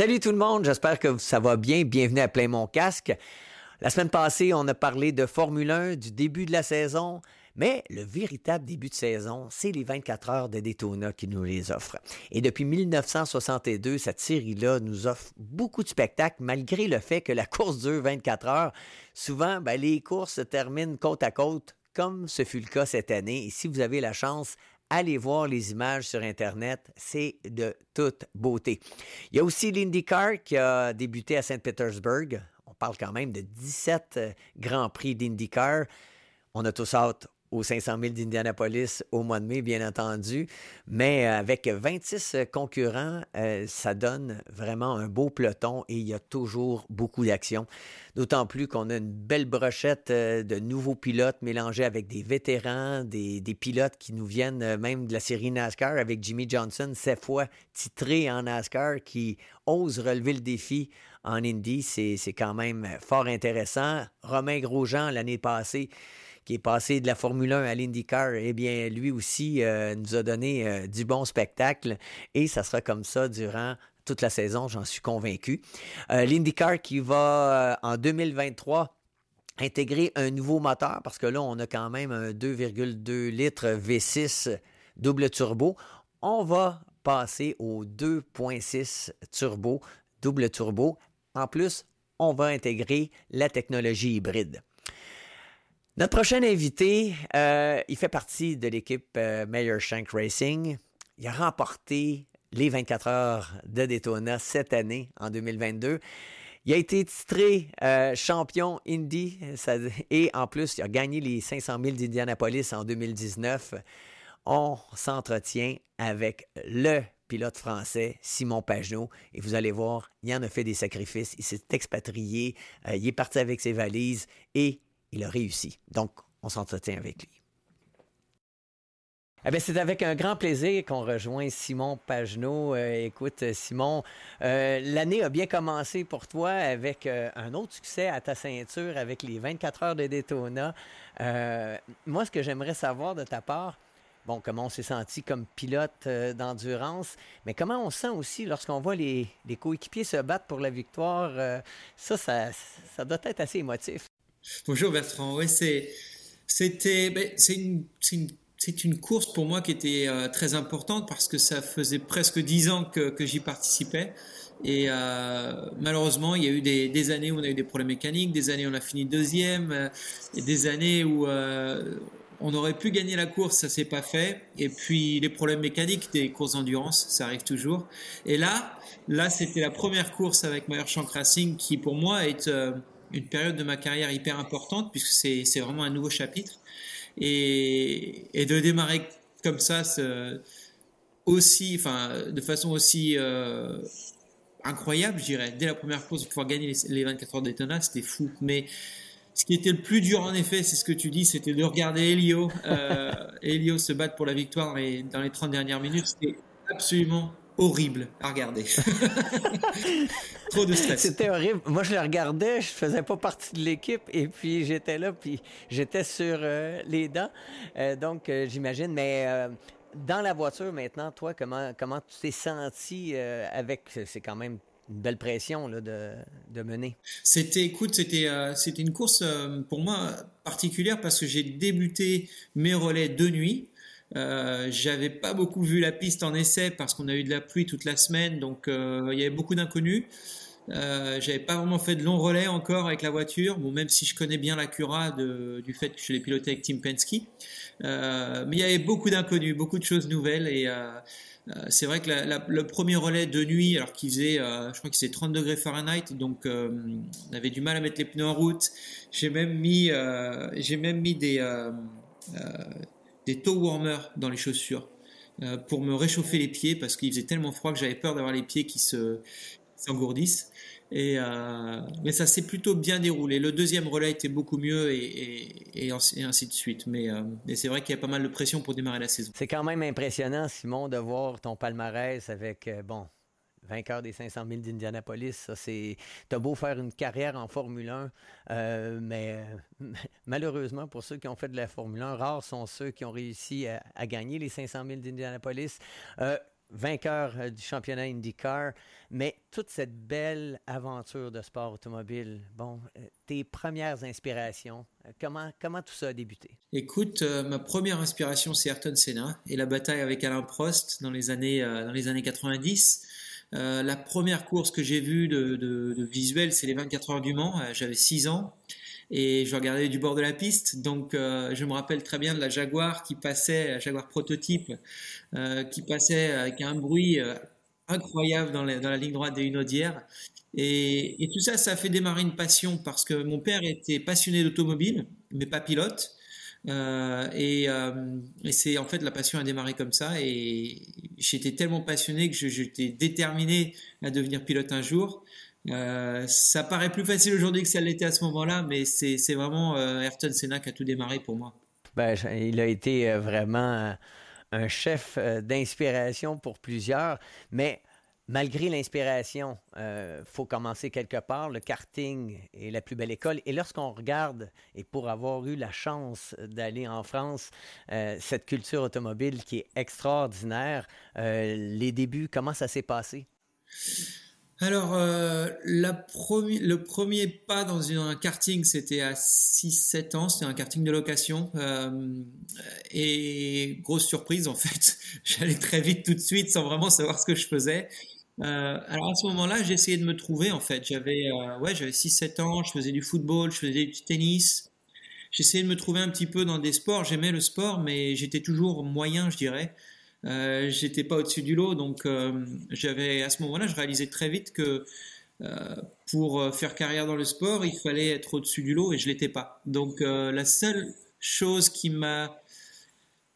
Salut tout le monde, j'espère que ça va bien. Bienvenue à Plein Mon Casque. La semaine passée, on a parlé de Formule 1, du début de la saison, mais le véritable début de saison, c'est les 24 heures de Daytona qui nous les offrent. Et depuis 1962, cette série-là nous offre beaucoup de spectacles, malgré le fait que la course dure 24 heures. Souvent, ben, les courses se terminent côte à côte, comme ce fut le cas cette année. Et si vous avez la chance, allez voir les images sur Internet, c'est de toute beauté. Il y a aussi l'IndyCar qui a débuté à Saint-Pétersbourg. On parle quand même de 17 euh, Grands Prix d'IndyCar. On a tous hâte aux 500 000 d'Indianapolis au mois de mai, bien entendu. Mais euh, avec 26 concurrents, euh, ça donne vraiment un beau peloton et il y a toujours beaucoup d'action. D'autant plus qu'on a une belle brochette euh, de nouveaux pilotes mélangés avec des vétérans, des, pilotes qui nous viennent même de la série NASCAR avec Jimmy Johnson, cette fois titré en NASCAR, qui ose relever le défi en Indy. C'est quand même fort intéressant. Romain Grosjean, l'année passée, qui est passé de la Formule 1 à l'IndyCar, eh bien, lui aussi euh, nous a donné euh, du bon spectacle et ça sera comme ça durant toute la saison, j'en suis convaincu. Euh, L'IndyCar qui va en 2023 intégrer un nouveau moteur parce que là, on a quand même un 2,2 litres V6 double turbo. On va passer au 2.6 turbo, double turbo. En plus, on va intégrer la technologie hybride. Notre prochain invité, euh, il fait partie de l'équipe euh, Mayor Shank Racing. Il a remporté les 24 heures de Daytona cette année, en 2022. Il a été titré euh, champion Indy et en plus, il a gagné les 500 000 d'Indianapolis en 2019. On s'entretient avec le pilote français Simon Pagenaud et vous allez voir, il en a fait des sacrifices. Il s'est expatrié, il est parti avec ses valises et il a réussi. Donc, on s'entretient avec lui. Eh c'est avec un grand plaisir qu'on rejoint Simon Pagenaud. Euh, écoute, Simon, euh, l'année a bien commencé pour toi avec euh, un autre succès à ta ceinture avec les 24 heures de Daytona. moi, ce que j'aimerais savoir de ta part, bon, comment on s'est senti comme pilote d'endurance, mais comment on sent aussi lorsqu'on voit les, coéquipiers se battre pour la victoire? ça, ça, ça doit être assez émotif. Bonjour Bertrand. Oui, c'est c'était ben, c'est une, course pour moi qui était euh, très importante parce que ça faisait presque dix ans que, j'y participais. Et euh, malheureusement, il y a eu des, des, années où on a eu des problèmes mécaniques, des années où on a fini deuxième, euh, et des années où on aurait pu gagner la course, ça s'est pas fait. Et puis les problèmes mécaniques des courses d'endurance, ça arrive toujours. Et là, là, c'était la première course avec Meyer Shank Racing qui, pour moi, est une période de ma carrière hyper importante puisque c'est, vraiment un nouveau chapitre. Et, de démarrer comme ça, aussi, enfin, de façon aussi euh, incroyable, je dirais, dès la première course, pouvoir gagner les, 24 heures d'Etona, c'était fou. Mais ce qui était le plus dur, en effet, c'est ce que tu dis, c'était de regarder Elio, euh, Elio se battre pour la victoire dans les, dans les 30 dernières minutes. C'était absolument horrible à regarder. Trop de stress. C'était horrible. Moi, je le regardais, je faisais pas partie de l'équipe et puis j'étais là, puis j'étais sur euh, les dents. Euh, donc, euh, j'imagine, mais dans la voiture maintenant, toi, comment, comment tu t'es senti avec, c'est quand même une belle pression là, de, de mener? C'était, écoute, c'était, c'était une course pour moi particulière parce que j'ai débuté mes relais de nuit. Euh, j'avais pas beaucoup vu la piste en essai parce qu'on a eu de la pluie toute la semaine, donc euh, il y avait beaucoup d'inconnus. Euh, j'avais pas vraiment fait de long relais encore avec la voiture, bon même si je connais bien la Cura du fait que je l'ai piloté avec Tim Penske, mais il y avait beaucoup d'inconnus, beaucoup de choses nouvelles et c'est vrai que le premier relais de nuit, alors qu'il faisait, je crois qu'il faisait 30 degrés Fahrenheit, donc on avait du mal à mettre les pneus en route. J'ai même mis, j'ai même mis des des toe warmers dans les chaussures euh, pour me réchauffer les pieds parce qu'il faisait tellement froid que j'avais peur d'avoir les pieds qui se s'engourdissent. Et euh, mais ça s'est plutôt bien déroulé. Le deuxième relais était beaucoup mieux et, ainsi de suite. Mais, euh, c'est vrai qu'il y a pas mal de pression pour démarrer la saison. C'est quand même impressionnant, Simon, de voir ton palmarès avec bon vainqueur des 500 000 d'Indianapolis. Ça, c'est. T'as beau faire une carrière en Formule 1, euh, mais malheureusement, pour ceux qui ont fait de la Formule 1, rares sont ceux qui ont réussi à, gagner les 500 000 d'Indianapolis. Euh, vainqueur euh, du championnat IndyCar, mais toute cette belle aventure de sport automobile, bon, euh, tes premières inspirations, comment, comment tout ça a débuté? Écoute, ma première inspiration, c'est Ayrton Senna et la bataille avec Alain Prost dans les années, dans les années 90. La première course que j'ai vue de, visuel, c'est les 24 heures du Mans. J'avais 6 ans et je regardais du bord de la piste. Donc, euh, je me rappelle très bien de la Jaguar qui passait, Jaguar prototype, euh, qui passait avec un bruit euh, incroyable dans, dans, la ligne droite des Hunaudières. Et, et, tout ça, ça a fait démarrer une passion parce que mon père était passionné d'automobile, mais pas pilote. Euh, et, et c'est en fait la passion a démarré comme ça et j'étais tellement passionné que j'étais déterminé à devenir pilote un jour. Euh, ça paraît plus facile aujourd'hui que ça l'était à ce moment-là, mais c'est vraiment euh, Ayrton Senna qui a tout démarré pour moi. Ben, il a été euh, vraiment un chef d'inspiration pour plusieurs, mais malgré l'inspiration, il faut commencer quelque part. Le karting est la plus belle école. Et lorsqu'on regarde, et pour avoir eu la chance d'aller en France, cette culture automobile qui est extraordinaire, les débuts, comment ça s'est passé? Alors, euh, le premier pas dans un karting, c'était à 6-7 ans, c'était un karting de location. Euh, et grosse surprise, en fait, j'allais très vite tout de suite sans vraiment savoir ce que je faisais. Euh, alors à ce moment-là, j'ai essayé de me trouver, en fait. J'avais ouais, j'avais 6-7 ans, je faisais du football, je faisais du tennis. J'essayais de me trouver un petit peu dans des sports. J'aimais le sport, mais j'étais toujours moyen, je dirais. Euh, j'étais pas au-dessus du lot, donc euh, j'avais à ce moment-là, je réalisais très vite que euh, pour faire carrière dans le sport, il fallait être au-dessus du lot et je l'étais pas. Donc la seule chose qui m'a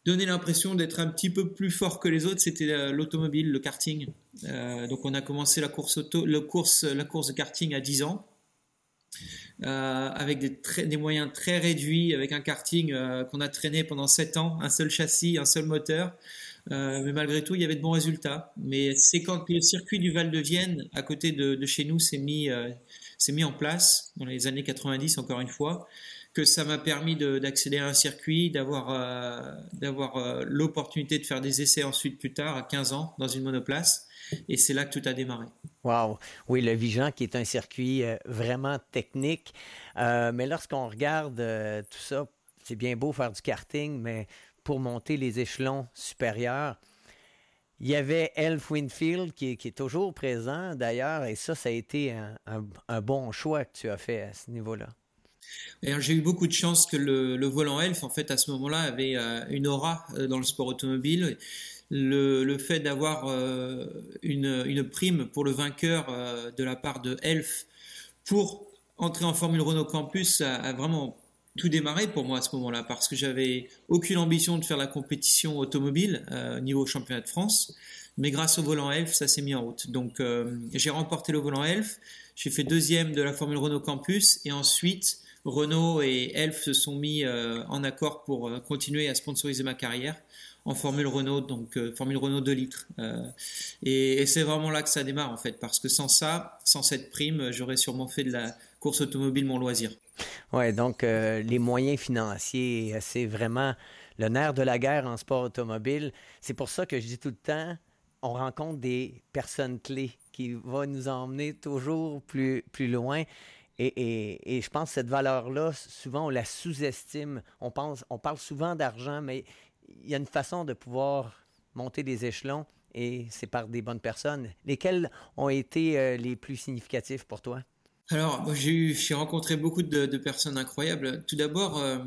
donné l'impression d'être un petit peu plus fort que les autres, c'était l'automobile, le karting. donc on a commencé la course, de karting à 10 ans. Euh, avec des, moyens très réduits, avec un karting qu'on a traîné pendant 7 ans, un seul châssis, un seul moteur. Euh, mais malgré tout, il y avait de bons résultats. Mais c'est quand le circuit du Val de Vienne, à côté de, chez nous, s'est mis, euh, mis en place, dans les années 90, encore une fois, que ça m'a permis d'accéder à un circuit, d'avoir euh, d'avoir l'opportunité de faire des essais ensuite plus tard, à 15 ans, dans une monoplace. Et c'est là que tout a démarré. Wow! Oui, le Vigan, qui est un circuit vraiment technique. mais lorsqu'on regarde tout ça, c'est bien beau faire du karting, mais pour monter les échelons supérieurs. Il y avait Elf Winfield qui, est toujours présent d'ailleurs, et ça, ça a été un, bon choix que tu as fait à ce niveau-là. J'ai eu beaucoup de chance que le, volant Elf, en fait, à ce moment-là, avait euh, une aura euh, dans le sport automobile. Le, fait d'avoir euh, une, prime pour le vainqueur de la part de Elf pour entrer en Formule Renault Campus a vraiment tout démarré pour moi à ce moment-là parce que j'avais aucune ambition de faire la compétition automobile euh, niveau championnat de France. Mais grâce au volant Elf, ça s'est mis en route. Donc j'ai remporté le volant Elf, j'ai fait deuxième de la Formule Renault Campus et ensuite Renault et Elf se sont mis euh, en accord pour euh, continuer à sponsoriser ma carrière en Formule Renault, donc Formule Renault 2 litres. et, c'est vraiment là que ça démarre en fait, parce que sans ça, sans cette prime, j'aurais sûrement fait de la course automobile mon loisir. Oui, donc euh, les moyens financiers, c'est vraiment le nerf de la guerre en sport automobile. C'est pour ça que je dis tout le temps, on rencontre des personnes clés qui vont nous emmener toujours plus, plus loin. Et, je pense que cette valeur-là, souvent, on la sous-estime. On, on parle souvent d'argent, mais il y a une façon de pouvoir monter des échelons et c'est par des bonnes personnes. Lesquelles ont été euh, les plus significatifs pour toi? Alors, j'ai rencontré beaucoup de, personnes incroyables. Tout d'abord, euh,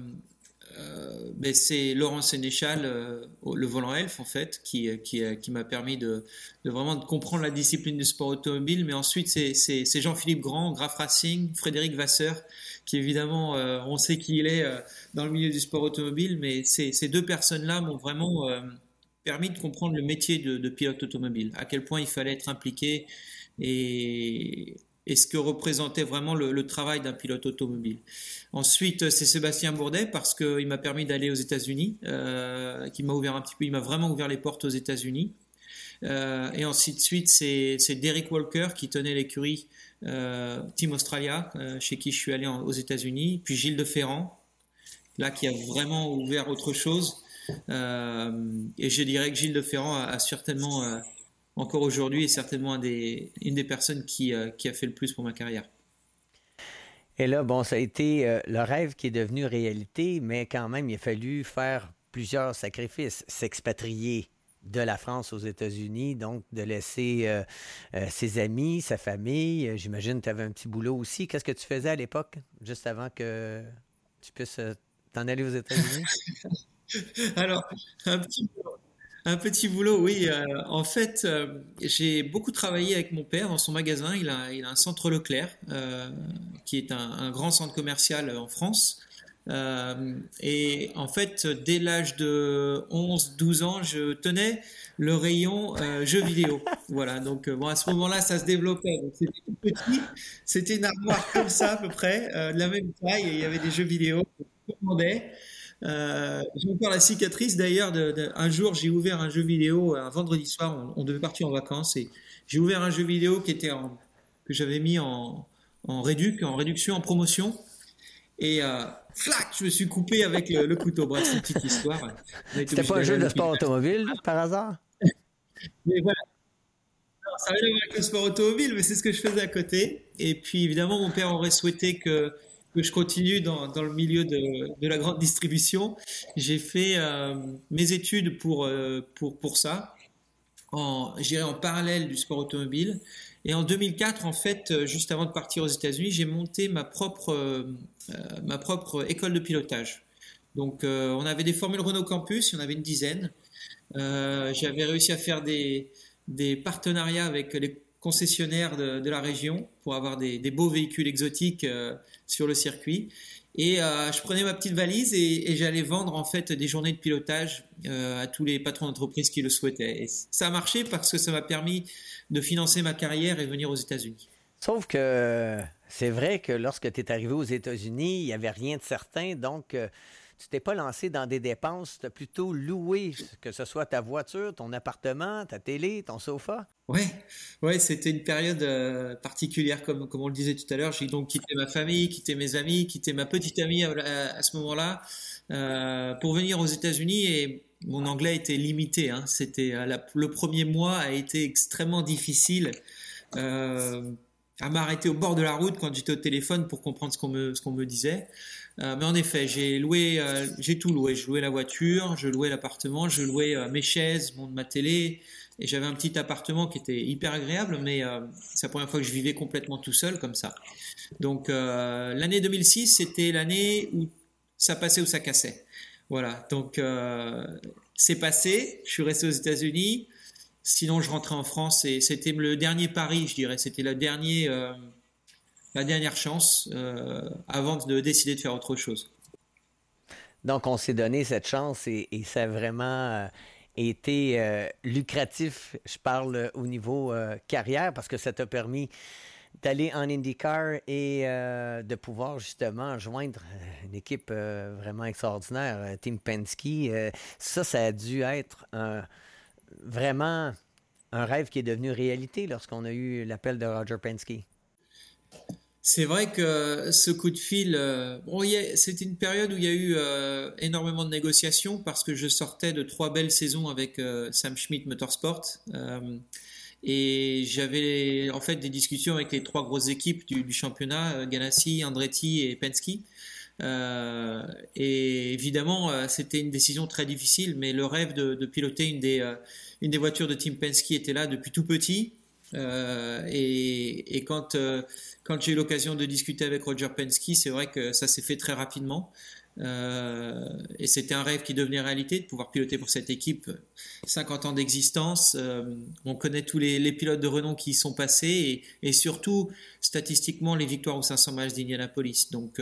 ben, c'est Laurent Sénéchal, euh, le volant elf en fait, qui, qui, m'a permis de, vraiment comprendre la discipline du sport automobile. Mais ensuite, c'est Jean-Philippe Grand, Graf Racing, Frédéric Vasseur, qui évidemment, on sait qui il est dans le milieu du sport automobile, mais ces, deux personnes-là m'ont vraiment permis de comprendre le métier de, de pilote automobile, à quel point il fallait être impliqué et et ce que représentait vraiment le, travail d'un pilote automobile. Ensuite, c'est Sébastien Bourdet parce qu'il m'a permis d'aller aux États-Unis, euh, qui m'a ouvert un petit peu, il m'a vraiment ouvert les portes aux États-Unis. Euh, et ensuite, suite, c'est Derek Walker qui tenait l'écurie euh, Team Australia, euh, chez qui je suis allé aux États-Unis. Puis Gilles de Ferrand, là qui a vraiment ouvert autre chose. et je dirais que Gilles de Ferrand a, certainement encore aujourd'hui est certainement des, une des personnes qui, qui a fait le plus pour ma carrière. Et là, bon, ça a été le rêve qui est devenu réalité, mais quand même, il a fallu faire plusieurs sacrifices, s'expatrier de la France aux États-Unis, donc de laisser euh, euh, ses amis, sa famille. J'imagine que tu avais un petit boulot aussi. Qu'est-ce que tu faisais à l'époque, juste avant que tu puisses euh, t'en aller aux États-Unis? Alors, un petit boulot. Un petit boulot, oui. en fait, j'ai beaucoup travaillé avec mon père dans son magasin. Il a, il a un centre Leclerc, qui est un, grand centre commercial en France. Euh, et en fait, dès l'âge de 11-12 ans, je tenais le rayon euh, jeux vidéo. Voilà, donc euh, bon, à ce moment-là, ça se développait. C'était tout petit, c'était une armoire comme ça à peu près, de la même taille, il y avait des jeux vidéo que euh, j'ai encore la cicatrice d'ailleurs. De, un jour, j'ai ouvert un jeu vidéo un vendredi soir. On, devait partir en vacances et j'ai ouvert un jeu vidéo qui était en, que j'avais mis en, en réduc, en réduction, en promotion. Et euh, flac, je me suis coupé avec le, couteau. Bref, c'est une petite histoire. C'était pas un jeu de sport automobile, par hasard? Mais voilà. ça voir avec le sport automobile, mais c'est ce que je faisais à côté. Et puis, évidemment, mon père aurait souhaité que, que je continue dans, dans le milieu de, de, la grande distribution. J'ai fait euh, mes études pour, euh, pour, pour ça, en, en parallèle du sport automobile. Et en 2004, en fait, euh, juste avant de partir aux États-Unis, j'ai monté ma propre, euh, ma propre école de pilotage. Donc, on avait des formules Renault Campus, il y en avait une dizaine. J'avais réussi à faire des, des, partenariats avec les concessionnaires de, la région pour avoir des, beaux véhicules exotiques sur le circuit. Et euh, je prenais ma petite valise et, j'allais vendre en fait des journées de pilotage euh, à tous les patrons d'entreprise qui le souhaitaient. Et ça a marché parce que ça m'a permis de financer ma carrière et venir aux États-Unis. Sauf que c'est vrai que lorsque tu es arrivé aux États-Unis, il n'y avait rien de certain. Donc, euh, tu t'es pas lancé dans des dépenses, tu as plutôt loué, que ce soit ta voiture, ton appartement, ta télé, ton sofa? Oui, ouais, c'était une période euh, particulière, comme, comme on le disait tout à l'heure. J'ai donc quitté ma famille, quitté mes amis, quitté ma petite amie à, ce moment-là euh, pour venir aux États-Unis et mon anglais était limité. Hein. C'était euh, le premier mois a été extrêmement difficile. À m'arrêter au bord de la route quand j'étais au téléphone pour comprendre ce qu'on me, ce qu'on me disait. Euh, mais en effet, j'ai loué, euh, j'ai tout loué. Je louais la voiture, je louais l'appartement, je louais euh, mes chaises, mon, ma télé. Et j'avais un petit appartement qui était hyper agréable, mais c'est la première fois que je vivais complètement tout seul comme ça. Donc l'année 2006, c'était l'année où ça passait ou ça cassait. Voilà. Donc c'est passé. Je suis resté aux États-Unis. Sinon, je rentrais en France et c'était le dernier pari, je dirais. C'était la dernière la dernière chance euh, avant de décider de faire autre chose. Donc, on s'est donné cette chance et, ça a vraiment euh, été euh, lucratif. Je parle au niveau carrière parce que ça t'a permis d'aller en IndyCar et de pouvoir justement joindre une équipe vraiment extraordinaire, Team Penske. ça, ça a dû être vraiment un rêve qui est devenu réalité lorsqu'on a eu l'appel de Roger Penske. C'est vrai que ce coup de fil, euh, bon, c'était une période où il y a eu euh, énormément de négociations parce que je sortais de trois belles saisons avec euh, Sam Schmidt Motorsport et j'avais en fait des discussions avec les trois grosses équipes du, championnat, Ganassi, Andretti et Penske. et évidemment, c'était une décision très difficile, mais le rêve de, de piloter une des, une des voitures de Team Penske était là depuis tout petit. Euh, et, euh, quand j'ai eu l'occasion de discuter avec Roger Penske, c'est vrai que ça s'est fait très rapidement. Euh, et c'était un rêve qui devenait réalité de pouvoir piloter pour cette équipe. 50 ans d'existence, on connaît tous les, pilotes de renom qui y sont passés et, surtout statistiquement les victoires aux 500 miles d'Indianapolis. Donc,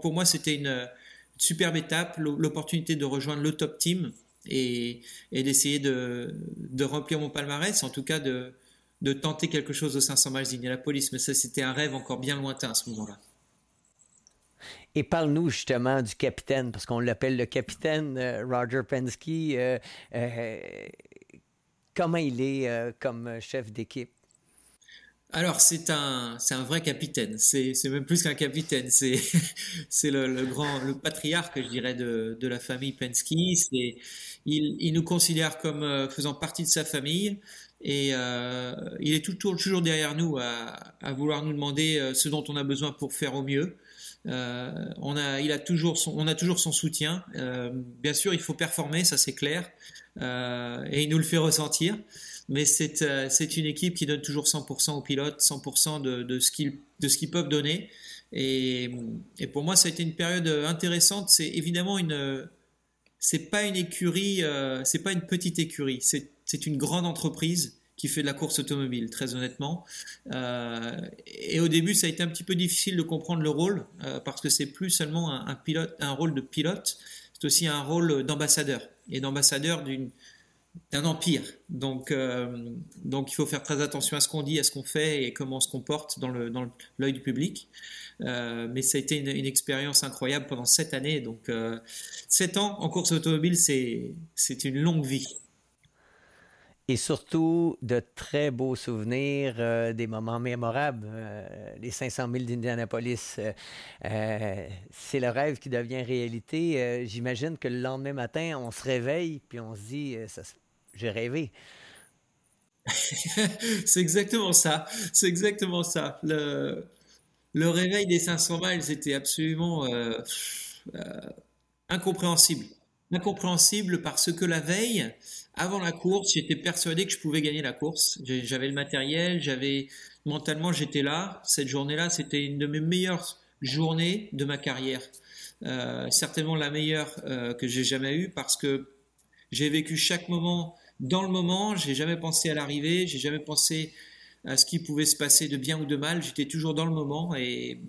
pour moi c'était une, superbe étape, l'opportunité de rejoindre le top team et, d'essayer de, de remplir mon palmarès, en tout cas de, de tenter quelque chose aux 500 miles d'Indianapolis, mais ça, c'était un rêve encore bien lointain à ce moment-là. Et parle-nous justement du capitaine, parce qu'on l'appelle le capitaine euh, Roger Penske. Euh, euh, comment il est comme chef d'équipe? Alors, c'est un, c'est un vrai capitaine. C'est, c'est même plus qu'un capitaine. C'est, c'est le, le, grand, le patriarche, je dirais, de, de la famille Penske. C'est, il, il nous considère comme faisant partie de sa famille. Et euh, il est toujours, toujours derrière nous à, vouloir nous demander euh, ce dont on a besoin pour faire au mieux. Euh, on a, il a toujours son, on a toujours son soutien. Bien sûr, il faut performer, ça c'est clair, et il nous le fait ressentir. Mais c'est une équipe qui donne toujours 100% aux pilotes, 100% de, de ce qu'ils de ce qu'ils peuvent donner. Et, et, pour moi, ça a été une période intéressante. C'est évidemment une, c'est pas une écurie, euh, c'est pas une petite écurie. C'est une grande entreprise qui fait de la course automobile, très honnêtement. Euh, et au début, ça a été un petit peu difficile de comprendre le rôle, euh, parce que c'est plus seulement un, un, pilote, un rôle de pilote, c'est aussi un rôle d'ambassadeur, et d'ambassadeur d'une d'un empire. Donc, euh, donc il faut faire très attention à ce qu'on dit, à ce qu'on fait et comment on se comporte dans l'œil dans du public. Euh, mais ça a été une, expérience incroyable pendant sept années. Donc, euh, sept ans en course automobile, c'est une longue vie et surtout de très beaux souvenirs, des moments mémorables. Les 500 000 d'Indianapolis, c'est le rêve qui devient réalité. J'imagine que le lendemain matin, on se réveille puis on se dit, j'ai rêvé. c'est exactement ça. C'est exactement ça. Le, réveil des 500 miles, c'était absolument incompréhensible. Incompréhensible parce que la veille, avant la course, j'étais persuadé que je pouvais gagner la course. J'avais le matériel, j'avais mentalement j'étais là. Cette journée-là, c'était une de mes meilleures journées de ma carrière. Euh, certainement la meilleure euh, que j'ai jamais eue parce que j'ai vécu chaque moment dans le moment. J'ai jamais pensé à l'arrivée, j'ai jamais pensé à ce qui pouvait se passer de bien ou de mal. J'étais toujours dans le moment et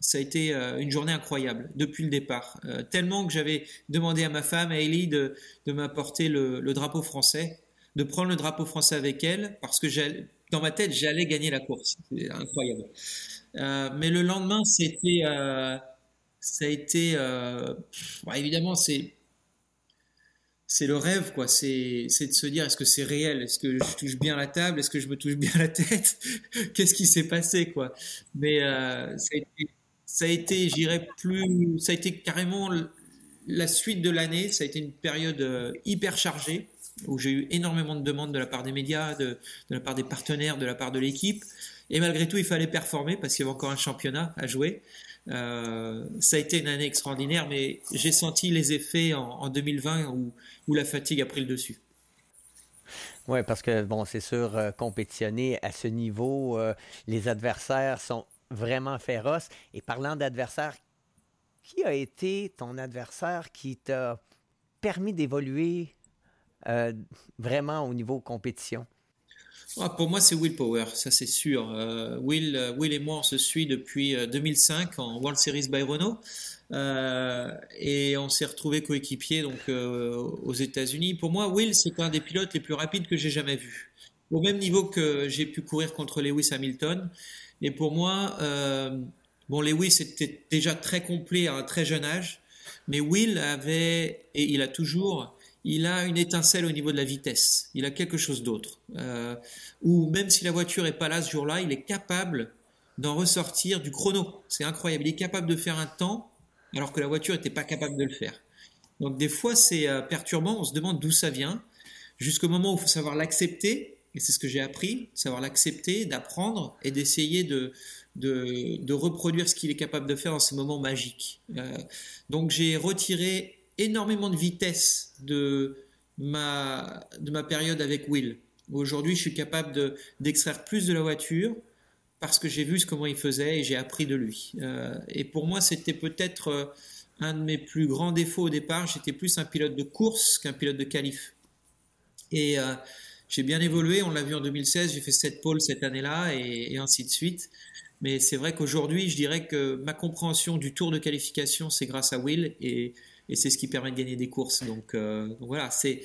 ça a été euh, une journée incroyable depuis le départ. Euh, tellement que j'avais demandé à ma femme, Hailey, de, de m'apporter le, drapeau français, de prendre le drapeau français avec elle, parce que dans ma tête, j'allais gagner la course. C'est incroyable. Euh, mais le lendemain, c'était, ça a été, évidemment, c'est, c'est le rêve, quoi. C'est, c'est de se dire, est-ce que c'est réel? Est-ce que je touche bien la table? Est-ce que je me touche bien la tête? Qu'est-ce qui s'est passé, quoi? Mais euh, ça a été j'irais plus, ça a été carrément la suite de l'année. Ça a été une période euh, hyper chargée où j'ai eu énormément de demandes de la part des médias, de, la part des partenaires, de la part de l'équipe. Et malgré tout, il fallait performer parce qu'il y avait encore un championnat à jouer. Euh, ça a été une année extraordinaire, mais j'ai senti les effets en, en 2020 où, la fatigue a pris le dessus. Oui, parce que, bon, c'est sûr, euh, compétitionner à ce niveau, euh, les adversaires sont vraiment féroce. Et parlant d'adversaire, qui a été ton adversaire qui t'a permis d'évoluer euh, vraiment au niveau compétition? Ah, pour moi, c'est Will Power, ça c'est sûr. Euh, Will, euh, Will et moi, on se suit depuis 2005 en World Series by Renault. Et on s'est retrouvé coéquipier donc aux États-Unis. Pour moi, Will, c'est un des pilotes les plus rapides que j'ai jamais vu. Au même niveau que j'ai pu courir contre Lewis Hamilton. Et pour moi, bon, Lewis était déjà très complet à un très jeune âge, mais Will avait, et il a toujours, il a une étincelle au niveau de la vitesse. Il a quelque chose d'autre. Euh, ou même si la voiture est pas là ce jour-là, il est capable d'en ressortir du chrono. C'est incroyable. Il est capable de faire un temps alors que la voiture n'était pas capable de le faire. Donc des fois c'est euh, perturbant. On se demande d'où ça vient. Jusqu'au moment où il faut savoir l'accepter et c'est ce que j'ai appris, savoir l'accepter, d'apprendre et d'essayer de, de, de, reproduire ce qu'il est capable de faire dans ces moments magiques. Euh, donc j'ai retiré énormément de vitesse de ma, de ma période avec Will. Aujourd'hui, je suis capable d'extraire plus de la voiture parce que j'ai vu comment il faisait et j'ai appris de lui. Euh, et pour moi, c'était peut-être euh, un de mes plus grands défauts au départ. J'étais plus un pilote de course qu'un pilote de qualif. Et euh, j'ai bien évolué, on l'a vu en 2016, j'ai fait 7 pôles cette année-là et, et, ainsi de suite. Mais c'est vrai qu'aujourd'hui, je dirais que ma compréhension du tour de qualification, c'est grâce à Will et, et c'est ce qui permet de gagner des courses. Donc, euh, donc voilà, c'est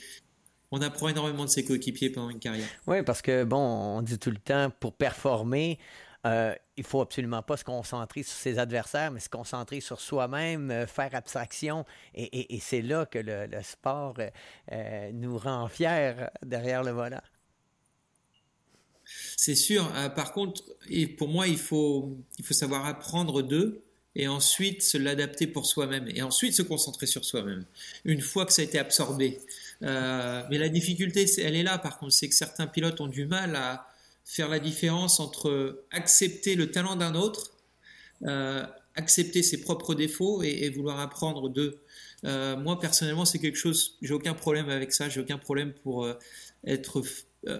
on apprend énormément de ses coéquipiers pendant une carrière. Oui, parce que bon, on dit tout le temps pour performer, euh, il faut absolument pas se concentrer sur ses adversaires, mais se concentrer sur soi-même, euh, faire abstraction. Et, et, et c'est là que le, le sport euh, nous rend fiers derrière le volant. C'est sûr. Par contre, et pour moi, il faut, il faut savoir apprendre d'eux et ensuite se l'adapter pour soi-même et ensuite se concentrer sur soi-même. Une fois que ça a été absorbé, mais la difficulté, elle est là. Par contre, c'est que certains pilotes ont du mal à faire la différence entre accepter le talent d'un autre, accepter ses propres défauts et, vouloir apprendre d'eux. moi, personnellement, c'est quelque chose, j'ai aucun problème avec ça, j'ai aucun problème pour être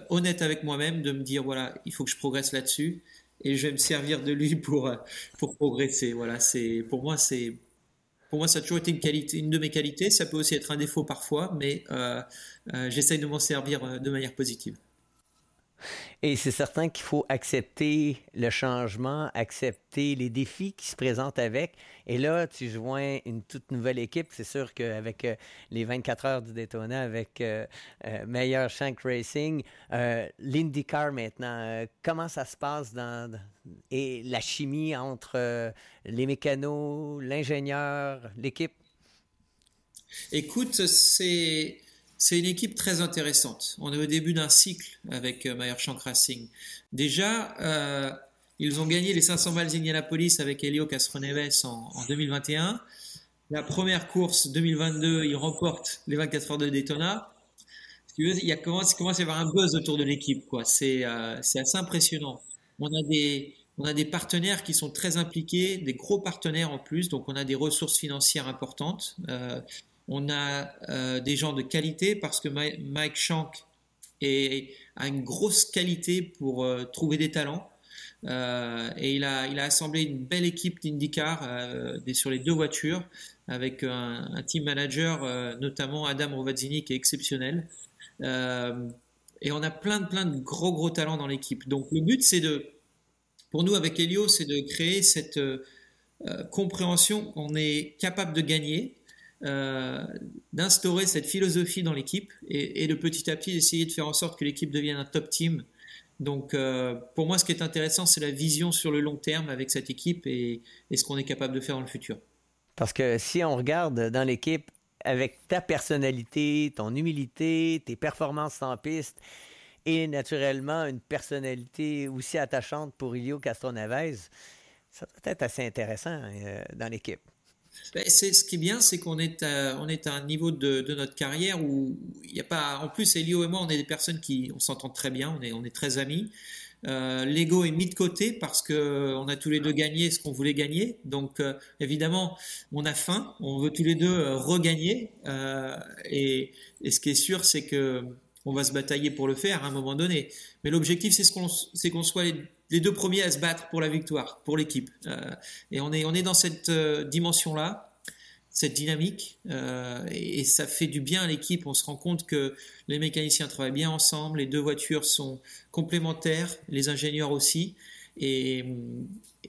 honnête avec moi-même, de me dire, voilà, il faut que je progresse là-dessus et je vais me servir de lui pour, euh, pour progresser. Voilà, c'est, pour moi, c'est, pour moi, ça a toujours été une qualité, une de mes qualités. Ça peut aussi être un défaut parfois, mais euh, euh, j'essaye de m'en servir de manière positive. Et c'est certain qu'il faut accepter le changement, accepter les défis qui se présentent avec. Et là, tu joins une toute nouvelle équipe. C'est sûr qu'avec euh, les 24 heures du Daytona, avec euh, euh, Meilleur Shank Racing, l'IndyCar maintenant, comment ça se passe dans, et la chimie entre les mécanos, l'ingénieur, l'équipe? Écoute, c'est c'est une équipe très intéressante. On est au début d'un cycle avec euh, Meyer Shank Racing. Déjà, euh, ils ont gagné les 500 miles d'Indianapolis avec Helio Castroneves en, en 2021. La première course 2022, ils remportent les 24 heures de Daytona. il y a commence, commence à y avoir un buzz autour de l'équipe. C'est, euh, assez impressionnant. On a des on a des partenaires qui sont très impliqués, des gros partenaires en plus, donc on a des ressources financières importantes. Euh, on a euh, des gens de qualité parce que Mike Shank a une grosse qualité pour euh, trouver des talents. Euh, et il a, assemblé une belle équipe d'IndyCar sur les deux voitures avec un, team manager, notamment Adam Rovazzini, qui est exceptionnel. et on a plein de, plein de gros, gros talents dans l'équipe. Donc le but, c'est de, pour nous avec Helio, c'est de créer cette compréhension qu'on est capable de gagner euh, d'instaurer cette philosophie dans l'équipe et, de petit à petit d'essayer de faire en sorte que l'équipe devienne un top team. Donc euh, pour moi, ce qui est intéressant, c'est la vision sur le long terme avec cette équipe et, ce qu'on est capable de faire dans le futur. Parce que si on regarde dans l'équipe avec ta personnalité, ton humilité, tes performances en piste et naturellement une personnalité aussi attachante pour Ilio Castroneves, ça doit être assez intéressant euh, dans l'équipe. Ben, c'est ce qui est bien, c'est qu'on est à, on est à un niveau de, notre carrière où il n'y a pas. En plus, Elio et moi, on est des personnes qui on s'entend très bien, on est on est très amis. Euh, L'ego est mis de côté parce que on a tous les deux gagné ce qu'on voulait gagner. Donc euh, évidemment, on a faim, on veut tous les deux euh, regagner. Et, et, ce qui est sûr, c'est que on va se batailler pour le faire à un moment donné. Mais l'objectif, c'est ce qu'on soit les deux premiers à se battre pour la victoire, pour l'équipe. Euh, et on est, on est dans cette euh, dimension-là, cette dynamique, euh, et, ça fait du bien à l'équipe. On se rend compte que les mécaniciens travaillent bien ensemble, les deux voitures sont complémentaires, les ingénieurs aussi. Et,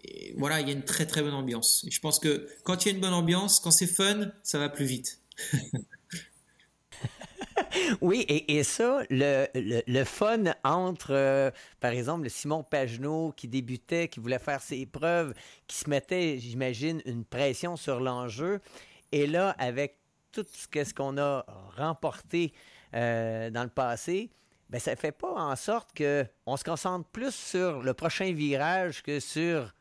et voilà, il y a une très très bonne ambiance. Et je pense que quand il y a une bonne ambiance, quand c'est fun, ça va plus vite. oui, et, ça, le, fun entre, euh, par exemple, le Simon Pagenaud qui débutait, qui voulait faire ses preuves, qui se mettait, j'imagine, une pression sur l'enjeu. Et là, avec tout ce qu'on a remporté euh, dans le passé, ben, ça ne fait pas en sorte qu'on se concentre plus sur le prochain virage que sur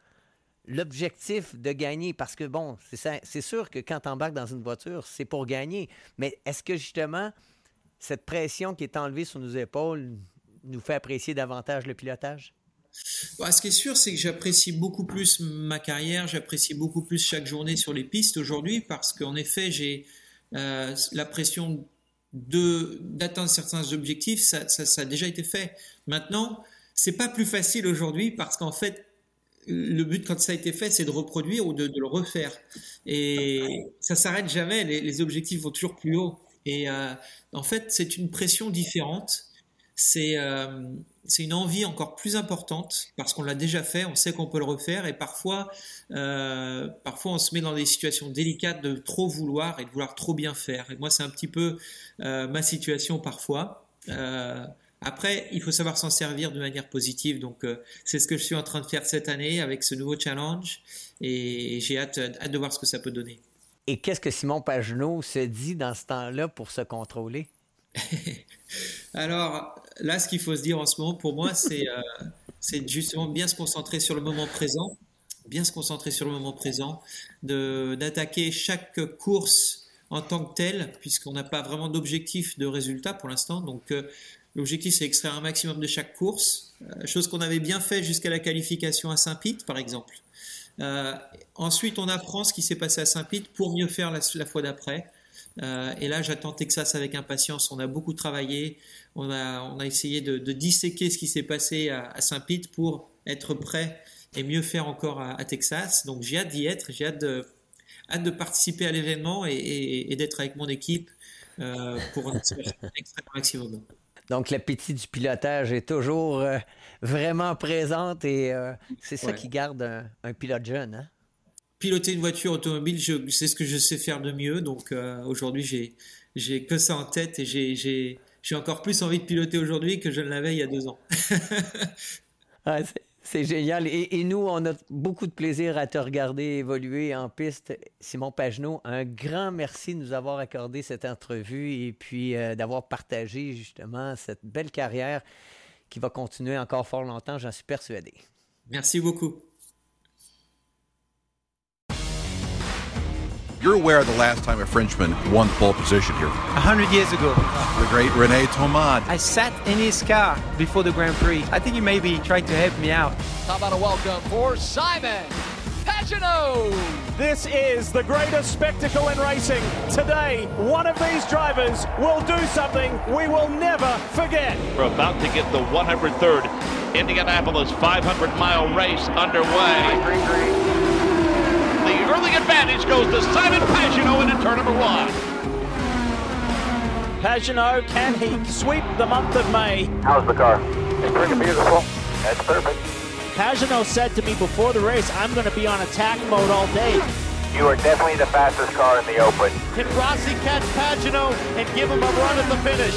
l'objectif de gagner. Parce que, bon, c'est sûr que quand tu embarques dans une voiture, c'est pour gagner. Mais est-ce que justement, cette pression qui est enlevée sur nos épaules nous fait apprécier davantage le pilotage? Bah, ce qui est sûr, c'est que j'apprécie beaucoup plus ma carrière, j'apprécie beaucoup plus chaque journée sur les pistes aujourd'hui parce qu'en effet, j'ai euh, la pression d'atteindre certains objectifs, ça, a déjà été fait. Maintenant, c'est pas plus facile aujourd'hui parce qu'en fait, le but quand ça a été fait, c'est de reproduire ou de, le refaire. Et ça s'arrête jamais. Les, objectifs vont toujours plus haut. Et euh, en fait, c'est une pression différente. C'est euh, une envie encore plus importante parce qu'on l'a déjà fait, on sait qu'on peut le refaire et parfois, euh, parfois on se met dans des situations délicates de trop vouloir et de vouloir trop bien faire. Et moi, c'est un petit peu euh, ma situation parfois. Après, il faut savoir s'en servir de manière positive. Donc, c'est ce que je suis en train de faire cette année avec ce nouveau challenge et j'ai hâte, hâte de voir ce que ça peut donner. Et qu'est-ce que Simon Pagenaud se dit dans ce temps-là pour se contrôler? Alors, là, ce qu'il faut se dire en ce moment, pour moi, c'est euh, justement bien se concentrer sur le moment présent, bien se concentrer sur le moment présent, d'attaquer chaque course en tant que tel, puisqu'on n'a pas vraiment d'objectif de résultat pour l'instant. Donc, l'objectif, c'est extraire un maximum de chaque course, chose qu'on avait bien fait jusqu'à la qualification à Saint-Pete, par exemple. Ensuite, on apprend ce qui s'est passé à Saint-Pete pour mieux faire la, fois d'après. Euh, et là, j'attends Texas avec impatience. On a beaucoup travaillé. On a, on a essayé de, disséquer ce qui s'est passé à, Saint-Pete pour être prêt et mieux faire encore à, Texas. Donc, j'ai hâte d'y être. J'ai hâte de, hâte de participer à l'événement et d'être avec mon équipe euh, pour un maximum. Donc, l'appétit du pilotage est toujours euh, vraiment présent et euh, c'est ça qui garde un, un pilote jeune. Hein? piloter une voiture automobile, c'est ce que je sais faire de mieux. Donc euh, aujourd'hui, j'ai j'ai que ça en tête et j'ai j'ai encore plus envie de piloter aujourd'hui que je ne l'avais il y a deux ans. c'est génial. Et, nous, on a beaucoup de plaisir à te regarder évoluer en piste. Simon Pagenaud, un grand merci de nous avoir accordé cette entrevue et puis euh, d'avoir partagé justement cette belle carrière qui va continuer encore fort longtemps, j'en suis persuadé. Merci beaucoup. You're aware of the last time a Frenchman won the pole position here. A hundred years ago. The great Rene Tomad. I sat in his car before the Grand Prix. I think he maybe tried to help me out. How about a welcome for Simon Pagenaud? This is the greatest spectacle in racing. Today, one of these drivers will do something we will never forget. We're about to get the 103rd Indianapolis 500 mile race underway. Green, green, green early advantage goes to Simon Pagenaud into turn number one. Pagenaud, can he sweep the month of May? How's the car? It's pretty beautiful. That's perfect. Pagenaud said to me before the race, I'm going to be on attack mode all day. You are definitely the fastest car in the open. Can Rossi catch Pagenaud and give him a run at the finish?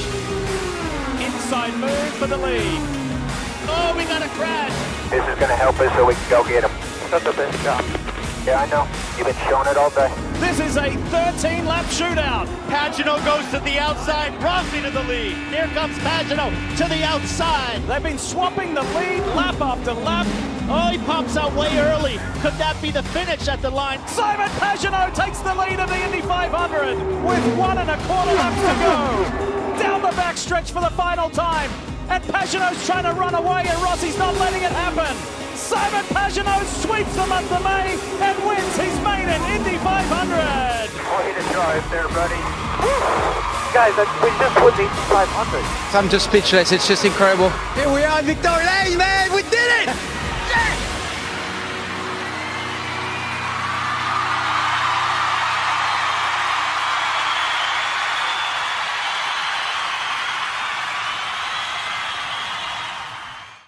Inside move for the lead. Oh, we got a crash. This is going to help us so we can go get him. That's the best job. Yeah, I know. You've been showing it all day. This is a 13-lap shootout. Pagenaud goes to the outside, Rossi to the lead. Here comes Pagenaud to the outside. They've been swapping the lead lap after lap. Oh, he pops out way early. Could that be the finish at the line? Simon Pagenaud takes the lead of the Indy 500 with one and a quarter laps to go. Down the backstretch for the final time. And Pagenaud's trying to run away and Rossi's not letting it happen. Simon Pagenaud sweeps the month of May and wins his maiden Indy 500. Way to drive there, buddy. Guys, we just won the Indy 500. I'm just speechless. It's just incredible. Here we are in Victoria Lane, man. We did it! Yes!